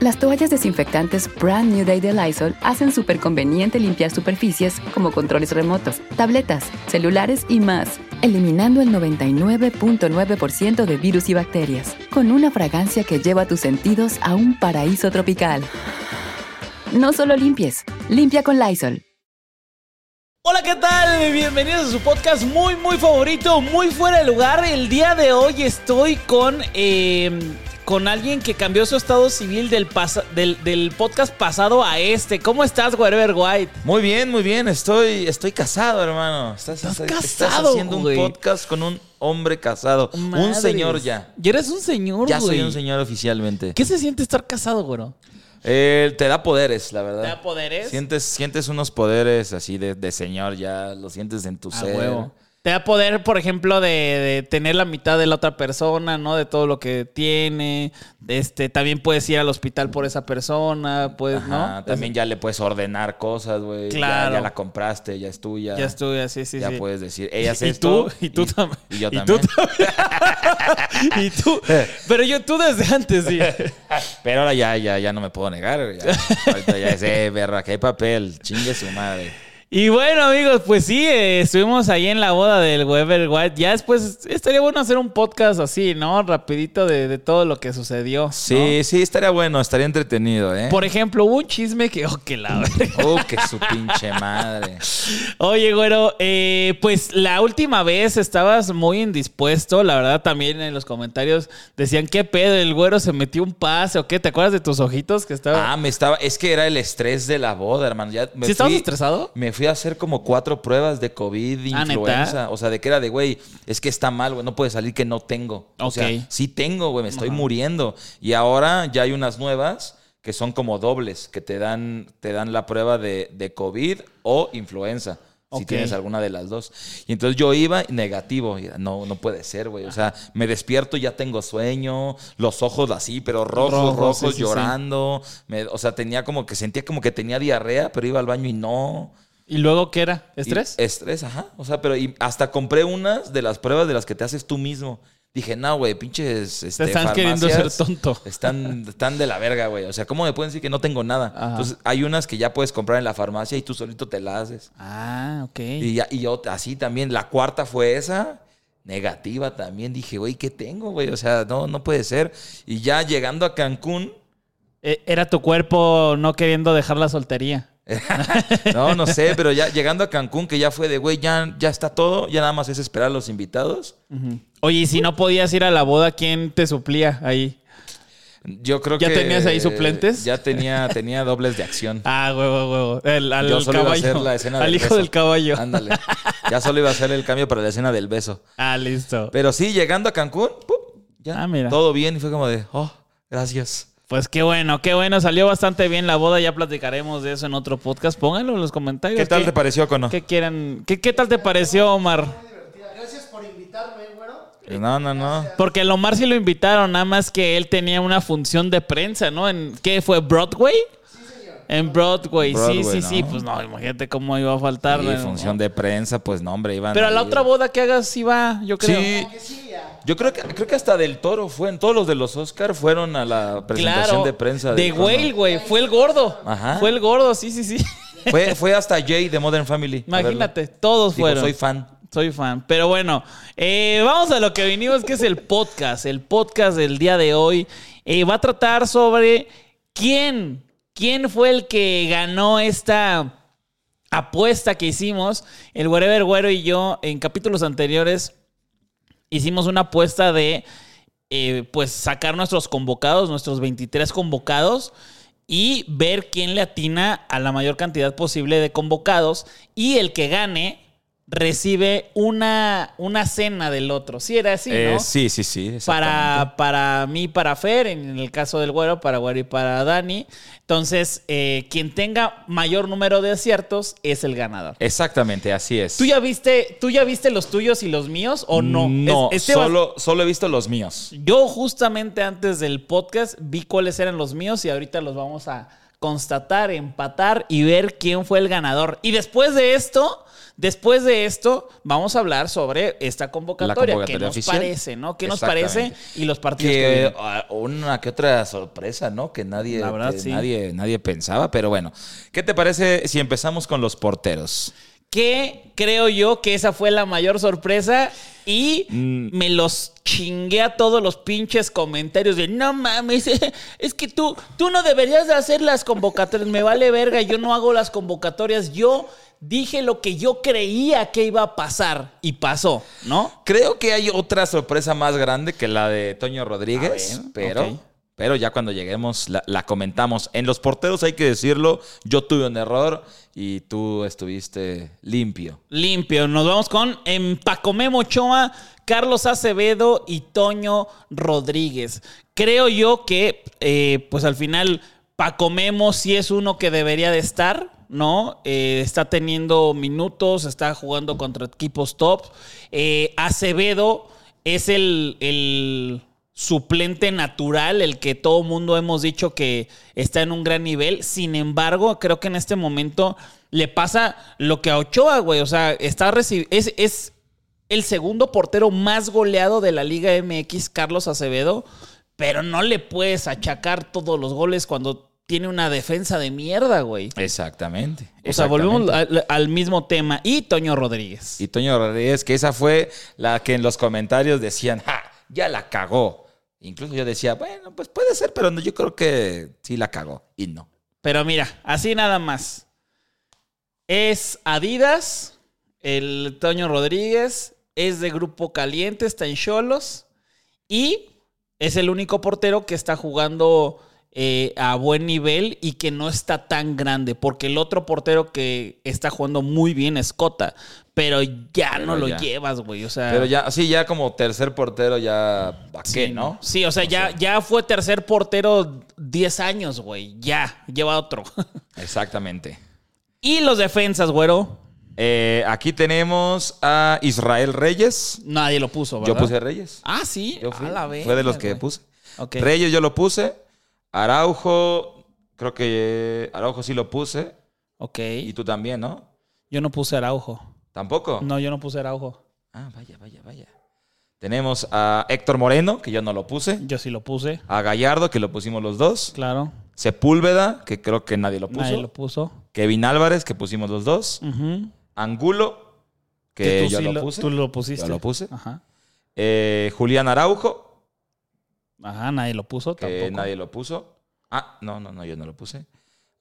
Las toallas desinfectantes Brand New Day de Lysol hacen súper conveniente limpiar superficies como controles remotos, tabletas, celulares y más, eliminando el 99.9% de virus y bacterias, con una fragancia que lleva tus sentidos a un paraíso tropical. No solo limpies, limpia con Lysol. Hola, ¿qué tal? Bienvenidos a su podcast muy, muy favorito, muy fuera de lugar. El día de hoy estoy con, eh, con alguien que cambió su estado civil del, pas- del, del podcast pasado a este. ¿Cómo estás, Wherever White? Muy bien, muy bien. Estoy, estoy casado, hermano. Estás, Estás estás- casado, haciendo güey. un podcast con un hombre casado. Un señor ya. Ya eres un señor, Ya soy güey. un señor oficialmente. ¿Qué se siente estar casado, güero? Eh, te da poderes, la verdad. ¿Te da poderes? Sientes, sientes unos poderes así de, de señor ya. Lo sientes en tu A ser. huevo. Te da poder, por ejemplo, de, de tener la mitad de la otra persona, ¿no? De todo lo que tiene. Este, también puedes ir al hospital por esa persona, pues, Ajá, ¿no? También ya le puedes ordenar cosas, güey. Ya- Claro. Ya, la compraste, ya es tuya. Ya estuve así, sí, ya sí. puedes decir, ella es y esto. tú, y tú también. Y yo Y también. tú también. y tú. Pero yo, tú desde antes, sí. Pero ahora ya, ya, ya no me puedo negar. Ya, ahorita ya es, eh, verga, que hay papel. Chingue su madre. Y bueno, amigos, pues sí, eh, estuvimos ahí en la boda del Weber White. Ya después estaría bueno hacer un podcast así, ¿no? Rapidito de, de todo lo que sucedió. ¿no? Sí, sí, estaría bueno, estaría entretenido, ¿eh? Por ejemplo, hubo un chisme que, oh, que la verga. Uh, que su pinche madre. Oye, güero, eh, pues la última vez estabas muy indispuesto. La verdad, también en los comentarios decían, ¿qué pedo? ¿El güero se metió un pase o qué? ¿Te acuerdas de tus ojitos que estaba? Ah, me estaba. Es que era el estrés de la boda, hermano. Ya me ¿Sí estabas estresado? Me fui a hacer como cuatro pruebas de COVID, Ah, influenza. O sea, de que era de, güey, es que está mal, güey, no puede salir que no tengo. O Ok. sea, sí tengo, güey, me estoy muriendo. Y ahora ya hay unas nuevas que son como dobles, que te dan, te dan la prueba de, de COVID o influenza. Si Ok. tienes alguna de las dos. Y entonces yo iba negativo. No, no puede ser, güey. O sea, me despierto, ya tengo sueño, los ojos así, pero rojos, Rojos, rojos, sí, sí, sí. llorando. Me- o sea, tenía como que sentía como que tenía diarrea, pero iba al baño y no. ¿Y luego qué era? ¿Estrés? Y- estrés, ajá. O sea, pero y hasta compré unas de las pruebas de las que te haces tú mismo. Dije, no, güey, pinches. Este, Te están queriendo ser tonto. Están, están de la verga, güey. O sea, ¿cómo me pueden decir que no tengo nada? Ajá. Entonces, hay unas que ya puedes comprar en la farmacia y tú solito te las haces. Ah, ok. Y, ya, y yo así también. La cuarta fue esa. Negativa también. Dije, güey, ¿qué tengo, güey? O sea, no, no puede ser. Y ya llegando a Cancún. Eh, Era tu cuerpo no queriendo dejar la soltería. No, no sé, pero ya llegando a Cancún, que ya fue de, güey, ya, ya está todo. Ya nada más es esperar a los invitados. Oye, y si no podías ir a la boda, ¿quién te suplía ahí? Yo creo ¿Ya que. tenías ahí suplentes? Ya tenía, tenía dobles de acción. Ah, huevo, huevo. El, al Yo solo iba a caballo. hacer la escena al hijo beso. del caballo. Ándale. Ya solo iba a hacer el cambio para la escena del beso. Ah, listo. Pero sí, llegando a Cancún, ¡pum! ya Ah, mira. todo bien. Y fue como de, oh, gracias. Pues qué bueno, qué bueno. Salió bastante bien la boda. Ya platicaremos de eso en otro podcast. Pónganlo en los comentarios. ¿Qué tal te pareció, Cono? ¿Qué quieran? ¿Qué, qué tal te pareció, Omar? No, no, no. Porque el Omar sí lo invitaron, nada más que él tenía una función de prensa, ¿no? ¿En qué fue? ¿Broadway? En Broadway, sí, Broadway, sí, sí. ¿no? Pues no, imagínate cómo iba a faltar. ¿no? función de prensa, pues no, hombre, iban Pero a la ir. otra boda que hagas sí va, yo creo. Sí. Yo creo que, creo que hasta del Toro fue, en todos los de los Oscar fueron a la presentación Claro. de prensa. De. Whale, güey. Fue el gordo. Ajá. Fue el gordo, sí, sí, sí. Fue, fue hasta Jay de Modern Family. Imagínate, todos fueron. soy fan. Soy fan. Pero bueno, eh, vamos a lo que vinimos, que es el podcast. El podcast del día de hoy eh, va a tratar sobre quién, quién fue el que ganó esta apuesta que hicimos. El Wherever Güero y yo en capítulos anteriores hicimos una apuesta de eh, pues sacar nuestros convocados, nuestros 23 convocados. y ver quién le atina a la mayor cantidad posible de convocados y el que gane recibe una, una cena del otro. Sí, era así, ¿no? Eh, sí, sí, sí. exactamente. para, para mí, para Fer, en el caso del güero, para Güero y para Dani. Entonces, eh, quien tenga mayor número de aciertos es el ganador. Exactamente, así es. ¿Tú ya viste, tú ya viste los tuyos y los míos o no? No, Es- este va- solo, solo he visto los míos. Yo justamente antes del podcast vi cuáles eran los míos y ahorita los vamos a constatar, empatar y ver quién fue el ganador. Y después de esto, después de esto, vamos a hablar sobre esta convocatoria. convocatoria ¿Qué nos oficial. parece, no? ¿Qué nos parece? Y los partidos que, ah, una que otra sorpresa, ¿no? Que nadie, La verdad, que sí. nadie, nadie pensaba, pero bueno. ¿Qué te parece si empezamos con los porteros? Que creo yo que esa fue la mayor sorpresa y Mm. me los chingué a todos los pinches comentarios de no mames, es que tú, tú no deberías de hacer las convocatorias, me vale verga, yo no hago las convocatorias, yo dije lo que yo creía que iba a pasar y pasó, ¿no? Creo que hay otra sorpresa más grande que la de Toño Rodríguez, A ver, pero. Pero ya cuando lleguemos la, comentamos. En los porteros hay que decirlo, yo tuve un error y tú estuviste limpio. Limpio, nos vamos con Empacomé Mochoa, Carlos Acevedo y Toño Rodríguez. Creo yo que, eh, pues al final, Pacomemo sí es uno que debería de estar, ¿no? Eh, está teniendo minutos, está jugando contra equipos top. Eh, Acevedo es el, el suplente natural, el que todo mundo hemos dicho que está en un gran nivel. Sin embargo, creo que en este momento le pasa lo que a Ochoa, güey. O sea, está es, es el segundo portero más goleado de la Liga MX, Carlos Acevedo, pero no le puedes achacar todos los goles cuando tiene una defensa de mierda, güey. Exactamente. O sea, volvemos al, al mismo tema. Y Toño Rodríguez. Y Toño Rodríguez, que esa fue la que en los comentarios decían, ¡ja! Ya la cagó. Incluso yo decía, bueno, pues puede ser, pero no, yo creo que sí la cagó. Y no. Pero mira, así nada más. Es Adidas, el Toño Rodríguez, es de Grupo Caliente, está en Cholos y es el único portero que está jugando eh, a buen nivel y que no está tan grande, porque el otro portero que está jugando muy bien es Cota, pero ya Pero no lo ya. llevas, güey. O sea, Pero ya, sí, ya como tercer portero, ya, ¿para Sí, qué, no? Sí, o sea, ya, ya fue tercer portero 10 años, güey. Ya, lleva otro. Exactamente. y los defensas, güero. Eh, aquí tenemos a Israel Reyes. Nadie lo puso, ¿verdad? Yo puse Reyes. Ah, sí. Yo fui. A la Fue de los que güey. puse. Reyes yo lo puse. Araujo, creo que Araujo sí lo puse. Ok. Y tú también, ¿no? Yo no puse Araujo. ¿Tampoco? No, yo no puse Araujo. Ah, vaya, vaya, vaya. Tenemos a Héctor Moreno, que yo no lo puse. Yo sí lo puse. A Gallardo, que lo pusimos los dos. Claro. Sepúlveda, que creo que nadie lo puso. Nadie lo puso. Kevin Álvarez, que pusimos los dos. Angulo, que, tú yo sí lo puse. Tú lo pusiste. Yo lo puse. Ajá. Eh, Julián Araujo, Ajá, nadie lo puso que tampoco. nadie lo puso. Ah, no, no, no, yo no lo puse.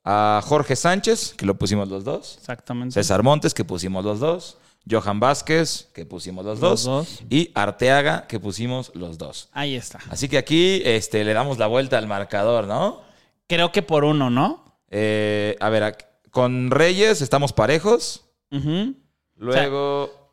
A Jorge Sánchez, que lo pusimos los dos. Exactamente. César Montes, que pusimos los dos. Johan Vázquez, que pusimos los Los dos. dos. Y Arteaga, que pusimos los dos. Ahí está. Así que aquí este, le damos la vuelta al marcador, ¿no? Creo que por uno, ¿no? Eh, a ver, con Reyes estamos parejos. Luego.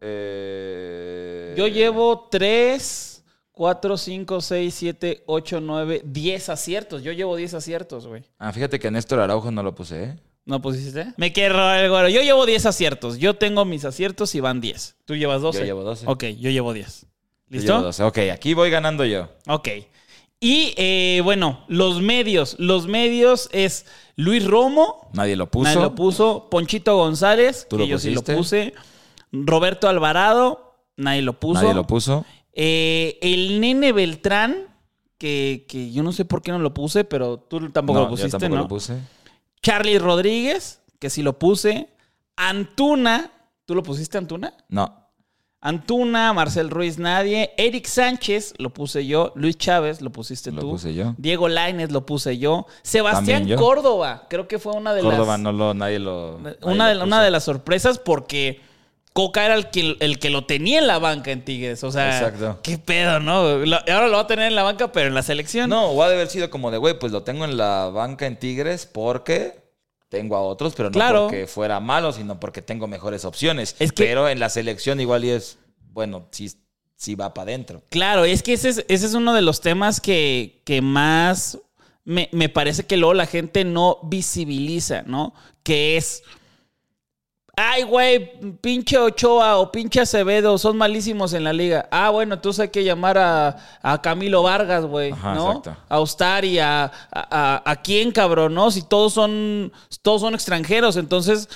eh, Yo llevo 3, 4, 5, 6, 7, 8, 9, 10 aciertos. Yo llevo 10 aciertos, güey. Ah, fíjate que Néstor Araujo no lo puse, ¿eh? ¿No pusiste? Me quiero el güero. Yo llevo 10 aciertos. Yo tengo mis aciertos y van 10. ¿Tú llevas 12? Yo llevo 12. Ok, yo llevo 10. Yo ¿Listo? llevo 12. Ok, aquí voy ganando yo. Ok. Y eh, bueno, los medios. Los medios es Luis Romo. Nadie lo puso. Nadie lo puso. Ponchito González, ¿Tú que lo yo sí lo pusiste? puse. Roberto Alvarado, nadie lo puso. Nadie lo puso. Eh, el nene Beltrán, que, que yo no sé por qué no lo puse, pero tú tampoco No, lo yo pusiste, tampoco ¿no? lo puse. Charlie Rodríguez, que sí lo puse. Antuna, ¿tú lo pusiste Antuna? No. Antuna, Marcel Ruiz, nadie. Eric Sánchez, lo puse yo. Luis Chávez, lo pusiste Lo tú. puse yo. Diego Lainez, lo puse yo. Sebastián yo. Córdoba, creo que fue una de Córdoba las. no lo, nadie lo. nadie Una de, lo una de las sorpresas porque Coca era el que, el que lo tenía en la banca en Tigres. O sea, Exacto. qué pedo, ¿no? Lo- ahora lo va a tener en la banca, pero en la selección. No, ha de haber sido como de, güey, pues lo tengo en la banca en Tigres porque tengo a otros, pero no Claro. porque fuera malo, sino porque tengo mejores opciones. Es que- Pero en la selección igual y es, bueno, sí, sí va para adentro. Claro, es que ese es, ese es uno de los temas que, que más me, me parece que luego la gente no visibiliza, ¿no? Que es. Ay, güey, pinche Ochoa o pinche Acevedo son malísimos en la liga. Ah, bueno, entonces hay que llamar a, a Camilo Vargas, güey, ¿no? exacto. A Ustari, a, a, a- a quién, cabrón, ¿no? Si todos son, todos son extranjeros, entonces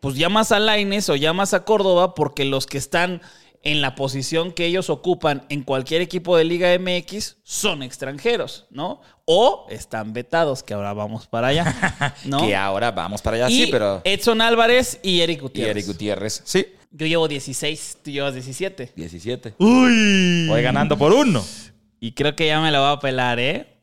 pues llamas a Laines o llamas a Córdoba porque los que están en la posición que ellos ocupan en cualquier equipo de Liga MX son extranjeros, ¿no? O están vetados, que ahora vamos para allá, ¿no? Que ahora vamos para allá, y sí, pero... Edson Álvarez y Eric Y Gutiérrez. Eric Gutiérrez, sí, Yo llevo 16, tú llevas 17. 17. Uy. Voy ganando por uno. Y creo que ya me la voy a pelar, ¿eh?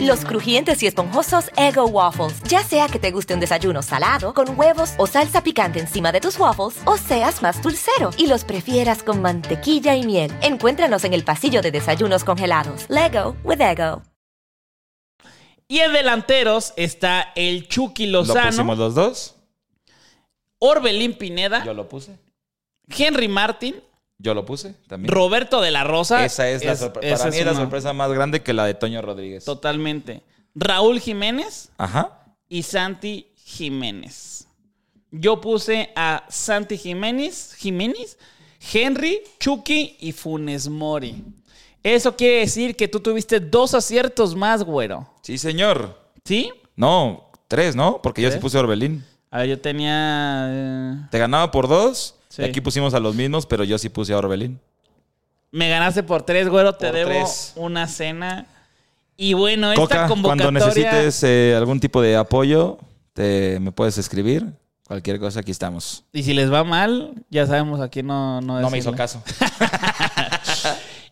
Los crujientes y esponjosos Ego Waffles. Ya sea que te guste un desayuno salado, con huevos o salsa picante encima de tus waffles, o seas más dulcero y los prefieras con mantequilla y miel. Encuéntranos en el pasillo de desayunos congelados. Lego with Ego. y en delanteros está el Chucky Lo Lozano, pusimos los dos. Orbelín Pineda, Yo lo puse. Henry Martin, Yo lo puse también. Roberto de la Rosa. Esa es la sorpresa. esa Para mí es la sorpresa más grande que la de Toño Rodríguez. Totalmente. Raúl Jiménez Ajá. y Santi Jiménez. Yo puse a Santi Jiménez, Jiménez, Henry, Chucky y Funes Mori. Eso quiere decir que tú tuviste dos aciertos más, güero. Sí, señor. ¿Sí? No, tres, ¿no? Porque yo sí puse Orbelín. A ver, yo tenía. eh, Te ganaba por dos. Sí. Aquí pusimos a los mismos, pero yo sí puse a Orbelín. me ganaste por tres, güero. Te Por debo tres. una cena. Y bueno, esta Coca, convocatoria. cuando necesites eh, algún tipo de apoyo, te, me puedes escribir. Cualquier cosa, aquí estamos. Y si les va mal, ya sabemos aquí no. No, No me hizo caso.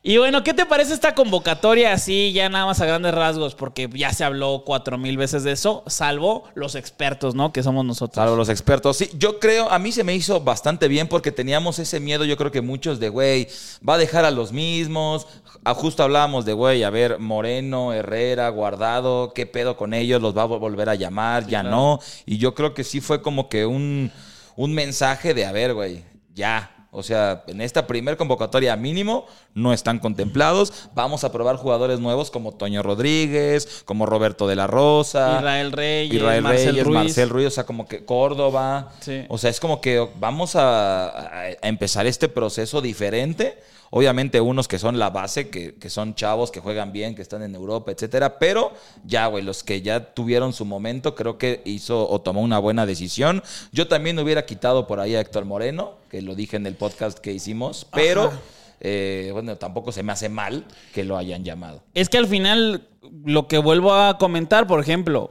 Y bueno, ¿qué te parece esta convocatoria así, ya nada más a grandes rasgos? Porque ya se habló cuatro mil veces de eso, salvo los expertos, ¿no? Que somos nosotros. Salvo los expertos. Sí, yo creo, a mí se me hizo bastante bien porque teníamos ese miedo, yo creo que muchos de, güey, va a dejar a los mismos. Ah, Justo hablábamos de, güey, a ver, Moreno, Herrera, Guardado, ¿qué pedo con ellos? ¿Los va a vol- volver a llamar? ya no. Y yo creo que sí fue como que un, un mensaje de, a ver, güey, ya. O sea, en esta primer convocatoria mínimo no están contemplados. Vamos a probar jugadores nuevos como Toño Rodríguez, como Roberto de la Rosa. Israel Reyes, Israel Marcel Reyes, Ruiz. Marcel Ruiz, o sea, como que Córdoba. Sí. O sea, es como que vamos a, a- a empezar este proceso diferente. Obviamente, unos que son la base, que, que son chavos, que juegan bien, que están en Europa, etcétera. Pero ya, güey, los que ya tuvieron su momento, creo que hizo o tomó una buena decisión. Yo también hubiera quitado por ahí a Héctor Moreno, que lo dije en el podcast que hicimos, pero. eh, bueno, tampoco se me hace mal que lo hayan llamado. Es que al final, lo que vuelvo a comentar, por ejemplo,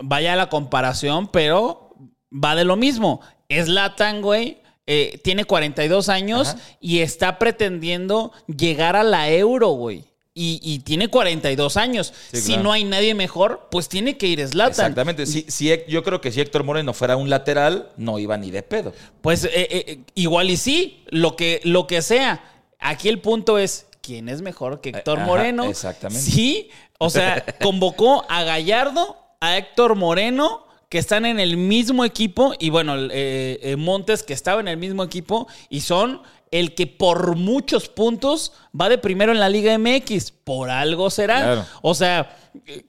vaya la comparación, pero va de lo mismo. Es Latan, güey. Eh, tiene 42 años Ajá. y está pretendiendo llegar a la euro, güey. Y, y tiene 42 años. Sí, si claro. no hay nadie mejor, pues tiene que ir Zlatan. Exactamente. Si, si yo creo que si Héctor Moreno fuera un lateral, no iba ni de pedo. Pues eh, eh, igual y sí, lo que, lo que sea. Aquí el punto es, ¿quién es mejor que Héctor Ajá, Moreno? exactamente. Sí, o sea, convocó a Gallardo, a Héctor Moreno, que están en el mismo equipo, y bueno, eh, eh, Montes, que estaba en el mismo equipo, y son el que por muchos puntos va de primero en la Liga MX. Por algo será. Claro. O sea, eh,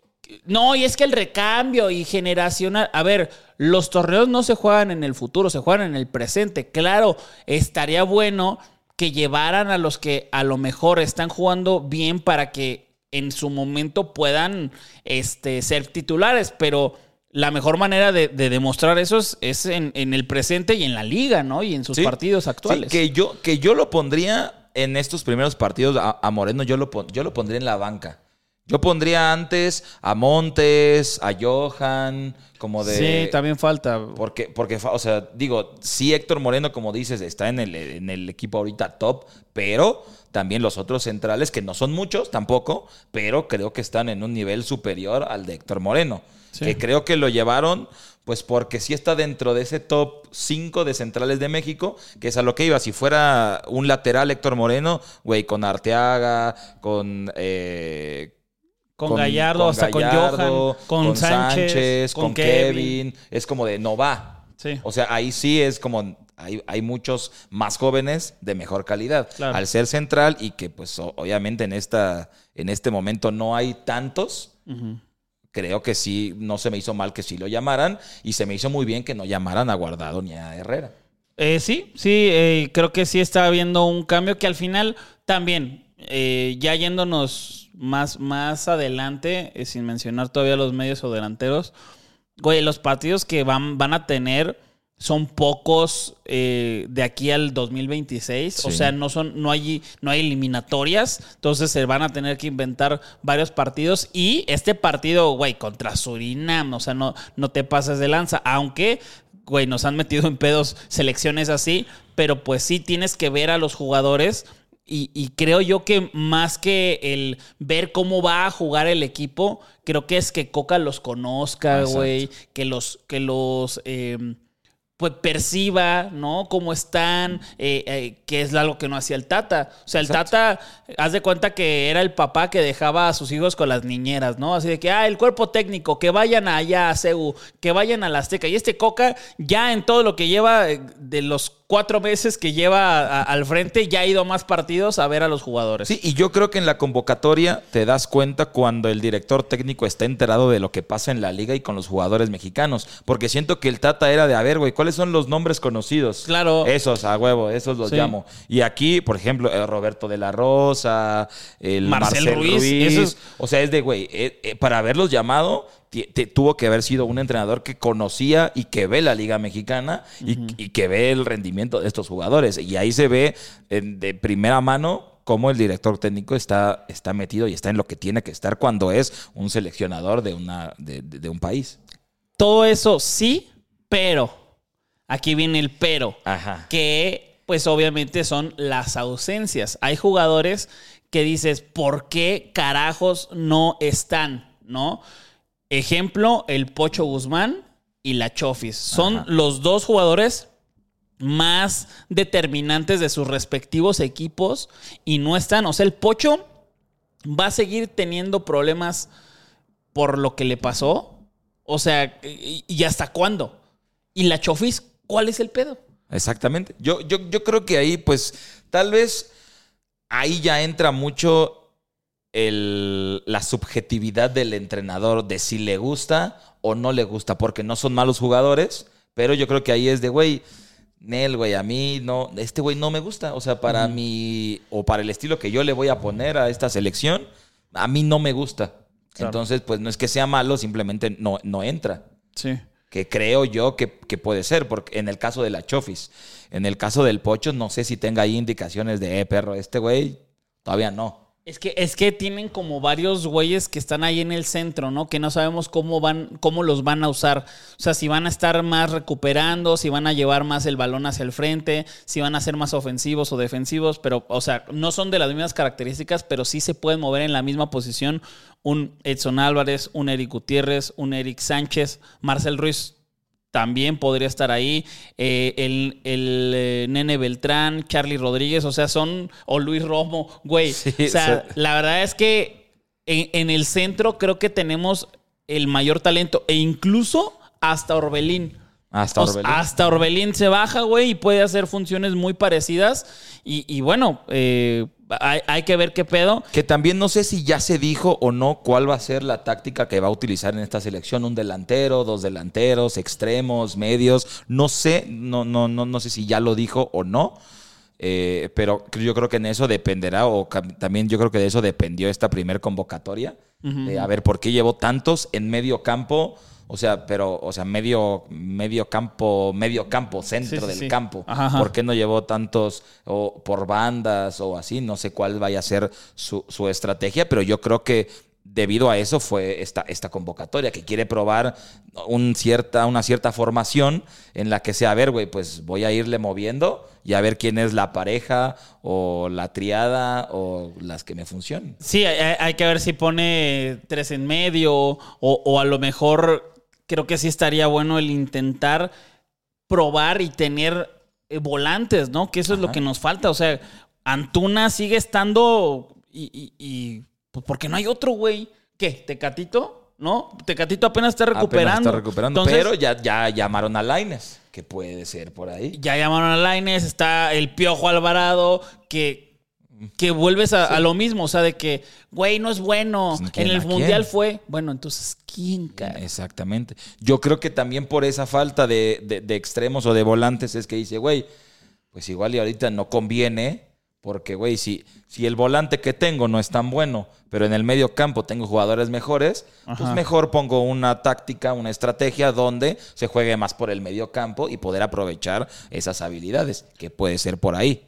no, y es que el recambio y generacional. A ver, los torneos no se juegan en el futuro, se juegan en el presente. Claro, estaría bueno que llevaran a los que a lo mejor están jugando bien para que en su momento puedan este, ser titulares, pero la mejor manera de, de demostrar eso es, es en, en el presente y en la liga, ¿no? Y en sus Sí. partidos Sí, actuales. que, yo, que yo lo pondría en estos primeros partidos a, a Moreno, yo lo, yo lo pondría en la banca. Yo pondría antes a Montes, a Johan, como de... Sí, también falta. Porque, porque, o sea, digo, sí Héctor Moreno, como dices, está en el, en el equipo ahorita top, pero también los otros centrales, que no son muchos tampoco, pero creo que están en un nivel superior al de Héctor Moreno. Sí. Que creo que lo llevaron, pues porque sí está dentro de ese top 5 de centrales de México, que es a lo que iba. Si fuera un lateral Héctor Moreno, güey, con Arteaga, con... eh, Con, Gallardo, hasta Gallardo, con Johan, con, Sánchez, con, Kevin. Es como de no va. Sí. O sea, ahí sí es como hay, hay muchos más jóvenes de mejor calidad. Claro. Al ser central y que pues obviamente en esta en este momento no hay tantos, creo que sí no se me hizo mal que sí lo llamaran y se me hizo muy bien que no llamaran a Guardado ni a Herrera. Eh, sí, sí, eh, creo que sí está habiendo un cambio que al final también, eh, ya yéndonos más, más adelante, eh, sin mencionar todavía los medios o delanteros, güey, los partidos que van, van a tener son pocos eh, de aquí al 2026. O sea, no son, no hay, no hay eliminatorias. Entonces se van a tener que inventar varios partidos. Y este partido, güey, contra Surinam, o sea, no, no te pases de lanza. Aunque, güey, nos han metido en pedos selecciones así. Pero pues sí tienes que ver a los jugadores. Y, y creo yo que más que el ver cómo va a jugar el equipo, creo que es que Coca los conozca, güey. Que los, que los eh, pues perciba, ¿no? Cómo están, eh, eh, que es algo que no hacía el Tata. O sea, el Exacto. Tata, haz de cuenta que era el papá que dejaba a sus hijos con las niñeras, ¿no? Así de que, ah, el cuerpo técnico, que vayan allá a CEU, que vayan a la Azteca. Y este Coca, ya en todo lo que lleva, eh, de los cuatro meses que lleva a- al frente, ya ha ido a más partidos a ver a los jugadores. Sí, y yo creo que en la convocatoria te das cuenta cuando el director técnico está enterado de lo que pasa en la liga y con los jugadores mexicanos. Porque siento que el Tata era de, a ver, güey, ¿cuáles son los nombres conocidos? Claro. Esos, a huevo, esos los Sí. llamo. Y aquí, por ejemplo, el Roberto de la Rosa, el Marcel Marcel, Ruiz, O sea, es de, güey, eh, eh, para haberlos llamado, tuvo que haber sido un entrenador que conocía y que ve la Liga Mexicana y, y que ve el rendimiento de estos jugadores. Y ahí se ve en- de primera mano cómo el director técnico está, está metido y está en lo que tiene que estar cuando es un seleccionador de, una, de, de- de un país. Todo eso sí, pero, aquí viene el pero. Ajá. que pues obviamente son las ausencias. Hay jugadores que dices, ¿por qué carajos no están? ¿No? Ejemplo, el Pocho Guzmán y la Chofis. Son Ajá. los dos jugadores más determinantes de sus respectivos equipos y no están. O sea, el Pocho va a seguir teniendo problemas por lo que le pasó. O sea, ¿y, y hasta cuándo? Y la Chofis, ¿cuál es el pedo? Exactamente. Yo, yo, yo creo que ahí, pues, tal vez ahí ya entra mucho el- la subjetividad del entrenador de si le gusta o no le gusta, porque no son malos jugadores, pero yo creo que ahí es de, güey, Nel, güey, a mí no, este güey no me gusta. O sea, para mí, o para el estilo que yo le voy a poner a esta selección, a mí no me gusta. Claro. Entonces, pues no es que sea malo, simplemente no, no entra Sí. que creo yo que, que puede ser, porque en el caso de la Chofis, en el caso del Pocho, no sé si tenga ahí indicaciones de, eh, perro, este güey, todavía no. Es que, es que tienen como varios güeyes que están ahí en el centro, ¿no? Que no sabemos cómo van, cómo los van a usar. O sea, si van a estar más recuperando, si van a llevar más el balón hacia el frente, si van a ser más ofensivos o defensivos, pero, o sea, no son de las mismas características, pero sí se pueden mover en la misma posición un Edson Álvarez, un Eric Gutiérrez, un Eric Sánchez, Marcel Ruiz también podría estar ahí. eh, el el, eh, Nene Beltrán, Charlie Rodríguez, o sea, son. O Luis Romo, güey. Sí, o sea, sí. la verdad es que en, en el centro creo que tenemos el mayor talento. E incluso hasta Orbelín. Hasta O sea, Orbelín. hasta Orbelín se baja, güey, y puede hacer funciones muy parecidas. Y, y bueno, eh, hay, hay que ver qué pedo. Que también no sé si ya se dijo o no cuál va a ser la táctica que va a utilizar en esta selección. Un delantero, dos delanteros, extremos, medios. No sé, no, no, no, no sé si ya lo dijo o no. Eh, pero yo creo que en eso dependerá, o también yo creo que de eso dependió esta primer convocatoria. De, a ver, ¿por qué llevó tantos en medio campo? O sea, pero, o sea, medio, medio campo, medio campo, centro Sí, sí, del sí. campo. Ajá, ajá. ¿Por qué no llevó tantos o por bandas o así? No sé cuál vaya a ser su, su estrategia, pero yo creo que debido a eso fue esta, esta convocatoria, que quiere probar un cierta, una cierta formación en la que sea, a ver, güey, pues voy a irle moviendo y a ver quién es la pareja o la triada o las que me funcionen. Sí, hay, hay que ver si pone tres en medio o, o a lo mejor creo que sí estaría bueno el intentar probar y tener eh, volantes, ¿no? Que eso es lo que nos falta. O sea, Antuna sigue estando y, y, y pues porque no hay otro, güey. ¿Qué? ¿Tecatito? ¿No? Tecatito apenas está recuperando. Apenas está recuperando, Entonces, pero ya, ya llamaron a Laines, que puede ser por ahí. ya llamaron a Laines, está el Piojo Alvarado, que, que vuelves a, a lo mismo. O sea, de que, güey, no es bueno. Pues, ¿quién en el quién? Mundial fue. Bueno, entonces, ¿quién, cara? Exactamente. Yo creo que también por esa falta de, de- de extremos o de volantes es que dice, güey, pues igual y ahorita no conviene, porque, güey, si, si el volante que tengo no es tan bueno, pero en el medio campo tengo jugadores mejores, pues mejor pongo una táctica, una estrategia donde se juegue más por el medio campo y poder aprovechar esas habilidades, que puede ser por ahí.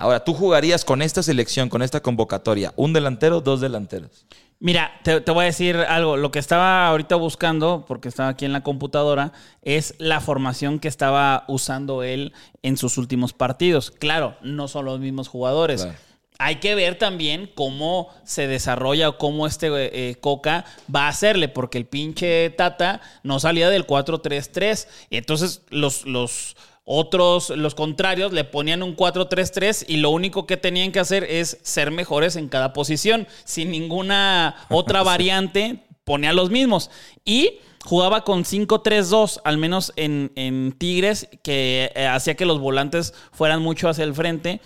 Ahora, ¿tú jugarías con esta selección, con esta convocatoria, un delantero, dos delanteros? Mira, te, te voy a decir algo. Lo que estaba ahorita buscando, porque estaba aquí en la computadora, es la formación que estaba usando él en sus últimos partidos. Claro, no son los mismos jugadores. Claro. Hay que ver también cómo se desarrolla o cómo este eh, Coca va a hacerle, porque el pinche Tata no salía del 4-3-3. Y entonces los, los otros, los contrarios, le ponían un 4-3-3 y lo único que tenían que hacer es ser mejores en cada posición, sin ninguna otra variante, ponía los mismos. Y jugaba con 5-3-2, al menos en, en Tigres, que eh, hacía que los volantes fueran mucho hacia el frente.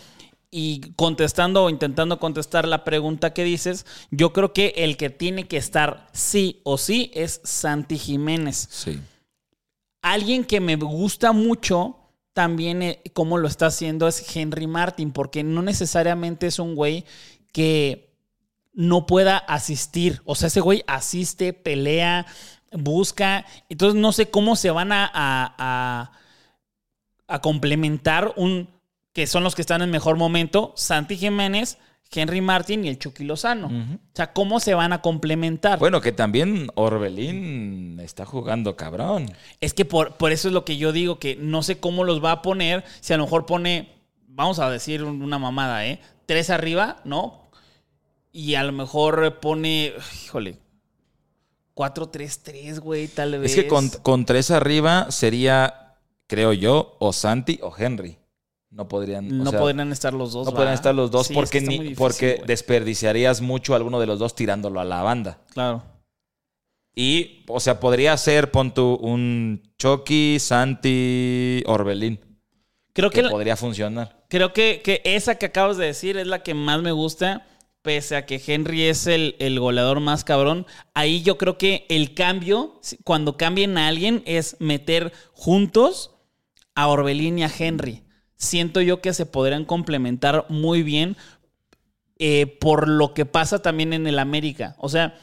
Y contestando o intentando contestar la pregunta que dices, yo creo que el que tiene que estar sí o sí es Santi Jiménez. Sí. Alguien que me gusta mucho también eh, cómo lo está haciendo es Henry Martin, porque no necesariamente es un güey que no pueda asistir. O sea, ese güey asiste, pelea, busca. Entonces no sé cómo se van a, a, a- a complementar un que son los que están en mejor momento, Santi Jiménez, Henry Martin y el Chucky Lozano. O sea, ¿cómo se van a complementar? Bueno, que también Orbelín está jugando cabrón. Es que por, por eso es lo que yo digo, que no sé cómo los va a poner. Si a lo mejor pone, vamos a decir una mamada, ¿eh? Tres arriba, ¿no? Y a lo mejor pone, híjole, 4-3-3, güey, tal vez. Es que con, con tres arriba sería, creo yo, o Santi o Henry. No podrían. o no sea, podrían estar los dos. No podrían estar los dos Sí, es porque, que ni- difícil, porque desperdiciarías mucho a alguno de los dos tirándolo a la banda. Claro. Y, o sea, podría ser, pon tú, un Chucky, Santi, Orbelín. Creo Que que, podría funcionar. creo que, que esa que acabas de decir es la que más me gusta. Pese a que Henry es el, el goleador más cabrón, ahí yo creo que el cambio, cuando cambien a alguien, es meter juntos a Orbelín y a Henry. Siento yo que se podrían complementar muy bien eh, por lo que pasa también en el América. O sea,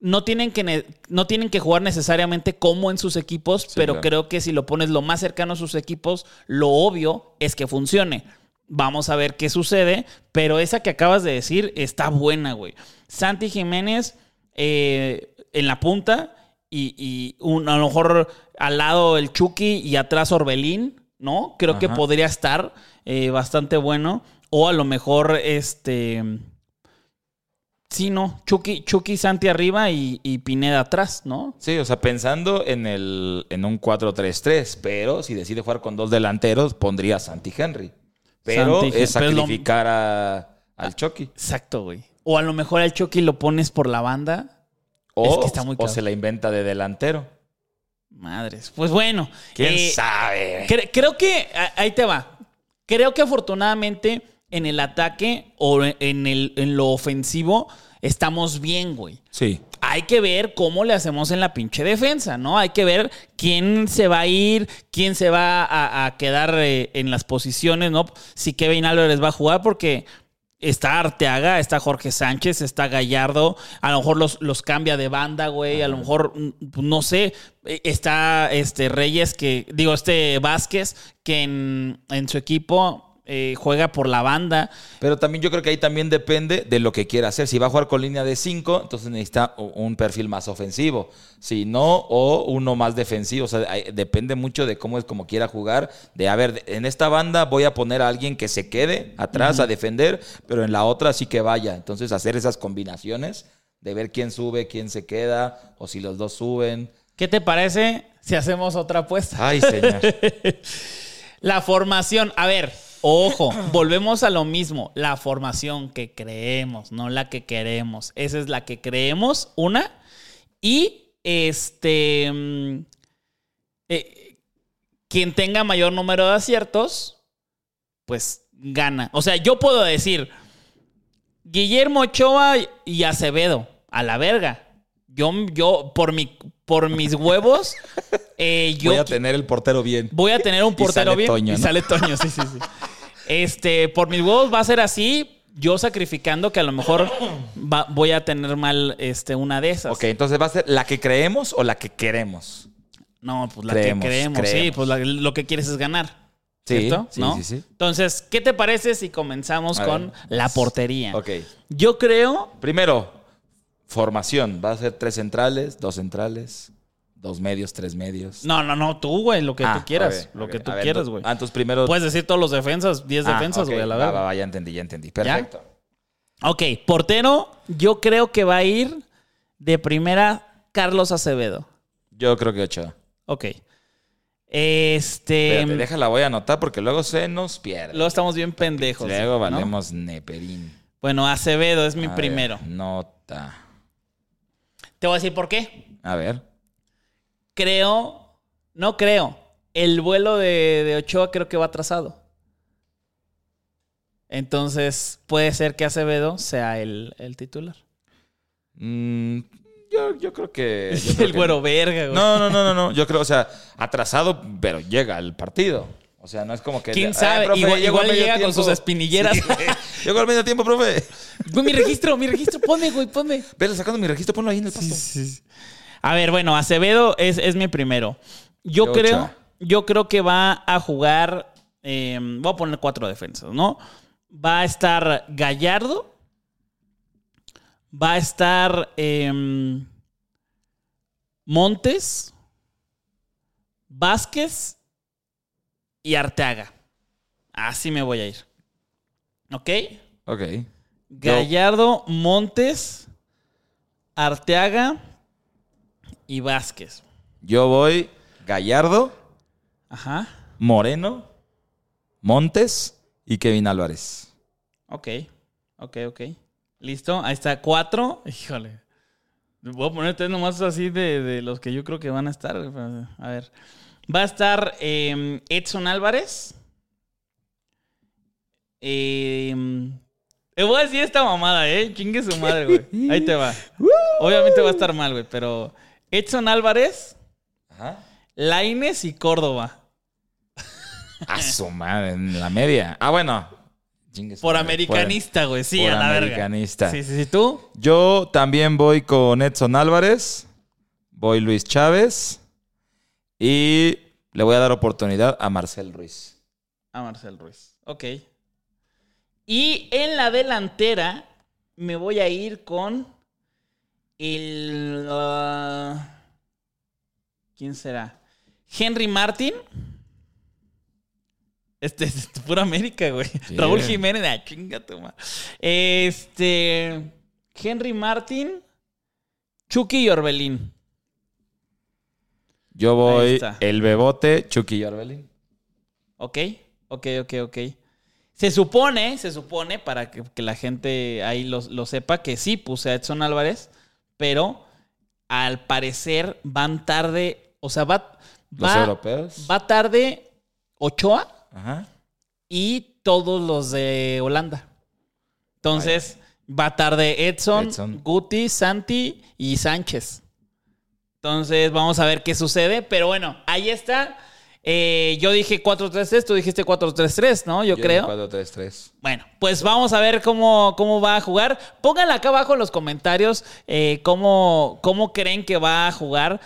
no tienen que, no tienen que jugar necesariamente como en sus equipos, pero claro. creo que si lo pones lo más cercano a sus equipos, lo obvio es que funcione. Vamos a ver qué sucede, pero esa que acabas de decir está buena, güey. Santi Jiménez eh, en la punta y, y un- a lo mejor al lado el Chucky y atrás Orbelín, ¿no? Creo que podría estar eh, bastante bueno. O a lo mejor este... Sí, no. Chucky, Chucky Santi arriba y, y Pineda atrás, ¿no? Sí, o sea, pensando en, el, en un 4-3-3, pero si decide jugar con dos delanteros, pondría a Santi Henry. Pero Santi es sacrificar a- al Chucky. Exacto, güey. O a lo mejor al Chucky lo pones por la banda. O, Es que está muy o se la inventa de delantero. Madres. Pues bueno. ¿Quién eh, sabe? cre- creo que ahí te va. Creo que afortunadamente en el ataque o en, el, en lo ofensivo estamos bien, güey. Sí. Hay que ver cómo le hacemos en la pinche defensa, ¿no? Hay que ver quién se va a ir, quién se va a, a quedar eh, en las posiciones, ¿no? Si Kevin Álvarez va a jugar, porque está Arteaga, está Jorge Sánchez, está Gallardo, a lo mejor los, los cambia de banda, güey, a lo mejor, mm, no sé, eh, está este Reyes, que, digo, este Vázquez, que en, en su equipo eh, juega por la banda. Pero también yo creo que ahí también depende de lo que quiera hacer. Si va a jugar con línea de 5, entonces necesita un perfil más ofensivo. Si no, o uno más defensivo. O sea, depende mucho de cómo es como quiera jugar. De, a ver, en esta banda voy a poner a alguien que se quede atrás a defender, pero en la otra sí que vaya. Entonces hacer esas combinaciones de ver quién sube, quién se queda, o si los dos suben. ¿Qué te parece si hacemos otra apuesta? Ay, señor. La formación, a ver, ojo, volvemos a lo mismo. La formación que creemos, no la que queremos. Esa es la que creemos, una. Y este. mm, eh, quien tenga mayor número de aciertos, pues gana. O sea, yo puedo decir Guillermo Ochoa y Acevedo, a la verga. Yo, yo por, mi, por mis huevos, eh, yo Voy a tener el portero bien. Voy a tener un Y portero sale bien. Toño, y sale Toño, sí, sí, sí. Este, por mis huevos va a ser así. Yo sacrificando que a lo mejor va- voy a tener mal este, una de esas. Ok, entonces va a ser la que creemos o la que queremos. No, pues la Creemos, que creemos. Sí, pues la- lo que quieres es ganar. Sí, ¿Cierto? sí, ¿No? sí, sí. Entonces, ¿qué te parece si comenzamos A con ver. la portería? Ok. Yo creo. Primero, formación. Va a ser tres centrales, dos centrales, dos medios, tres medios. No, no, no, tú, güey, lo que Ah, tú quieras. ok, lo que tú ver, quieras, güey. Ah, entonces primero. Puedes decir todos los defensas, 10 Ah, defensas, güey, a la verga. va, va, ya entendí, ya entendí. Perfecto. Ok, portero, yo creo que va a ir de primera Carlos Acevedo. Yo creo que ocho. Ok. Este. Espérate, déjala, voy a anotar porque luego se nos pierde. Luego estamos bien pendejos. luego ¿no? valemos neperín. Bueno, Acevedo es mi A ver, primero. nota. Te voy a decir por qué. A ver. Creo. No creo. El vuelo de, de Ochoa creo que va atrasado. Entonces, puede ser que Acevedo sea el, el titular. Mm, yo, yo creo que. yo creo el que- güero verga, güey. No, no, no, no, no. Yo creo, o sea, atrasado, pero llega al partido. O sea, no es como que. ¿Quién "Ay, sabe? profe, igual llego llega con tiempo". sus espinilleras. Sí. Llegó al medio tiempo, profe. Güey, mi registro, mi registro. Ponme, güey, ponme. Velo sacando mi registro, ponlo ahí en el pasto. A ver, bueno, Acevedo es, es mi primero. Yo creo, yo creo que va a jugar. eh, voy a poner cuatro defensas, ¿no? Va a estar Gallardo. Va a estar em, Montes. Vázquez. Y Arteaga. Así me voy a ir. ¿Ok? Ok. Gallardo, Montes, Arteaga y Vázquez. Yo voy Gallardo, Ajá. Moreno, Montes y Kevin Álvarez. Ok. Ok, ok. Listo. Ahí está. Cuatro. Híjole. Voy a poner tres nomás así de, de los que yo creo que van a estar. A ver. Va a estar eh, Edson Álvarez. Eh, voy a decir esta mamada, ¿eh? Chingue su madre, güey. Ahí te va. Obviamente va a estar mal, güey, pero Edson Álvarez, Ajá. Laines y Córdoba. A su madre, en la media. Ah, bueno. Por madre, americanista, güey. Sí, por a la verga. americanista. Sí, sí, sí. ¿Tú? Yo también voy con Edson Álvarez, voy Luis Chávez y le voy a dar oportunidad a Marcel Ruiz. A Marcel Ruiz. Ok. Y en la delantera me voy a ir con el... ah, ¿Quién será? Henry Martin. Este es pura América, güey. Sí. Raúl Jiménez, ah, chinga madre. Este. Henry Martin. Chucky y Orbelín. Yo voy el Bebote, Chucky y Orbelín. Ok, ok, ok, ok. Se supone, se supone, para que, que la gente ahí lo, lo sepa, que sí puse a Edson Álvarez, pero al parecer van tarde, o sea, va, Los va, europeos. va tarde Ochoa Ajá. y todos los de Holanda. Entonces, va a estar de Edson, Edson. Guti, Santi y Sánchez. Entonces, vamos a ver qué sucede. Pero bueno, ahí está. Eh, yo dije 4-3-3, tú dijiste 4-3-3, ¿no? Yo, creo. 4-3-3. Bueno, pues vamos a ver cómo, cómo va a jugar. Pónganla acá abajo en los comentarios eh, cómo, cómo creen que va a jugar.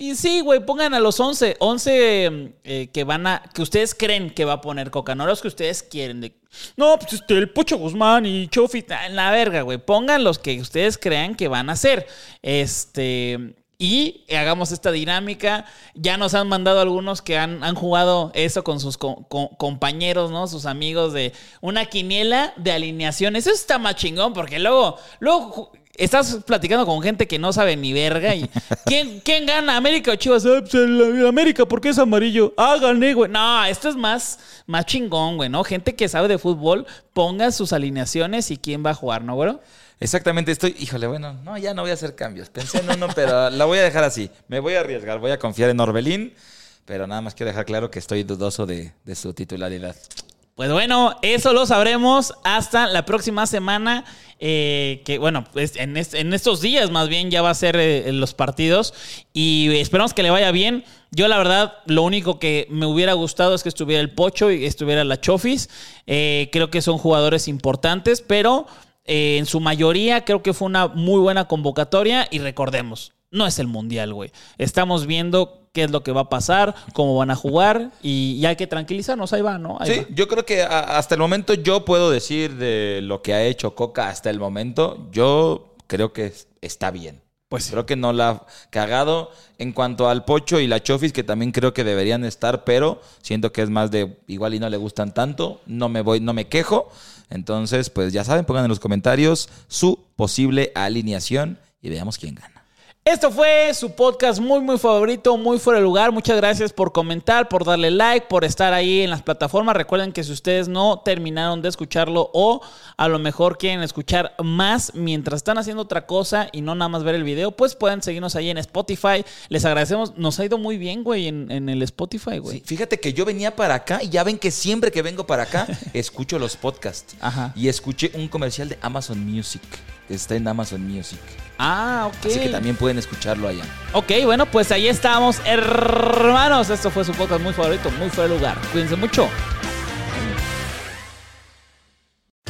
Y sí, güey, pongan a los 11, 11 eh, que van a, que ustedes creen que va a poner Coca, no los que ustedes quieren. de- no, pues este, el Pocho Guzmán y Chofi, en la verga, güey. Pongan los que ustedes crean que van a hacer. Este, y hagamos esta dinámica. Ya nos han mandado algunos que han, han jugado eso con sus co- co- compañeros, ¿no? Sus amigos de una quiniela de alineación. Eso está más chingón porque luego, luego estás platicando con gente que no sabe ni verga. Y, ¿quién, quién gana? ¿América o Chivas? Ah, pues el, el América, porque es amarillo? Ah, gané, güey. No, esto es más, más chingón, güey, ¿no? Gente que sabe de fútbol, ponga sus alineaciones y quién va a jugar, ¿no, güey? Exactamente, estoy, híjole, bueno, no, ya no voy a hacer cambios. Pensé en uno, pero la voy a dejar así. Me voy a arriesgar, voy a confiar en Orbelín, pero nada más quiero dejar claro que estoy dudoso de, su titularidad. Pues bueno, eso lo sabremos hasta la próxima semana. eh, que bueno, pues en estos días más bien ya va a ser eh, los partidos. Y esperamos que le vaya bien. Yo, la verdad, lo único que me hubiera gustado es que estuviera el Pocho y estuviera la Chofis. Eh, creo que son jugadores importantes, pero eh, en su mayoría creo que fue una muy buena convocatoria. Y recordemos, no es el mundial, güey. Estamos viendo qué es lo que va a pasar, cómo van a jugar. Y, y hay que tranquilizarnos. Ahí va, ¿no? Ahí Sí, va. yo creo que a- hasta el momento yo puedo decir de lo que ha hecho Coca hasta el momento, yo creo que es- está bien. Pues sí. Creo que no la ha cagado en cuanto al Pocho y la Chofis, que también creo que deberían estar, pero siento que es más de igual y no le gustan tanto, no me voy, no me quejo. Entonces, pues ya saben, pongan en los comentarios su posible alineación y veamos quién gana. Esto fue su podcast muy, muy favorito, muy fuera de lugar. Muchas gracias por comentar, por darle like, por estar ahí en las plataformas. Recuerden que si ustedes no terminaron de escucharlo o a lo mejor quieren escuchar más mientras están haciendo otra cosa y no nada más ver el video, pues pueden seguirnos ahí en Spotify. Les agradecemos. Nos ha ido muy bien, güey, en, en el Spotify, güey. Sí, fíjate que yo venía para acá y ya ven que siempre que vengo para acá escucho los podcasts. Ajá. Y escuché un comercial de Amazon Music. Está en Amazon Music. Ah, ok. Así que también pueden escucharlo allá. Ok, bueno, pues ahí estamos, hermanos. Esto fue su podcast muy favorito, muy fuera de lugar. Cuídense mucho.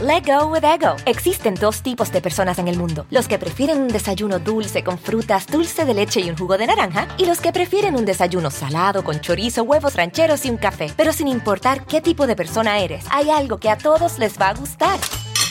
Let go with ego. Existen dos tipos de personas en el mundo: los que prefieren un desayuno dulce con frutas, dulce de leche y un jugo de naranja, y los que prefieren un desayuno salado con chorizo, huevos rancheros y un café. Pero sin importar qué tipo de persona eres, hay algo que a todos les va a gustar.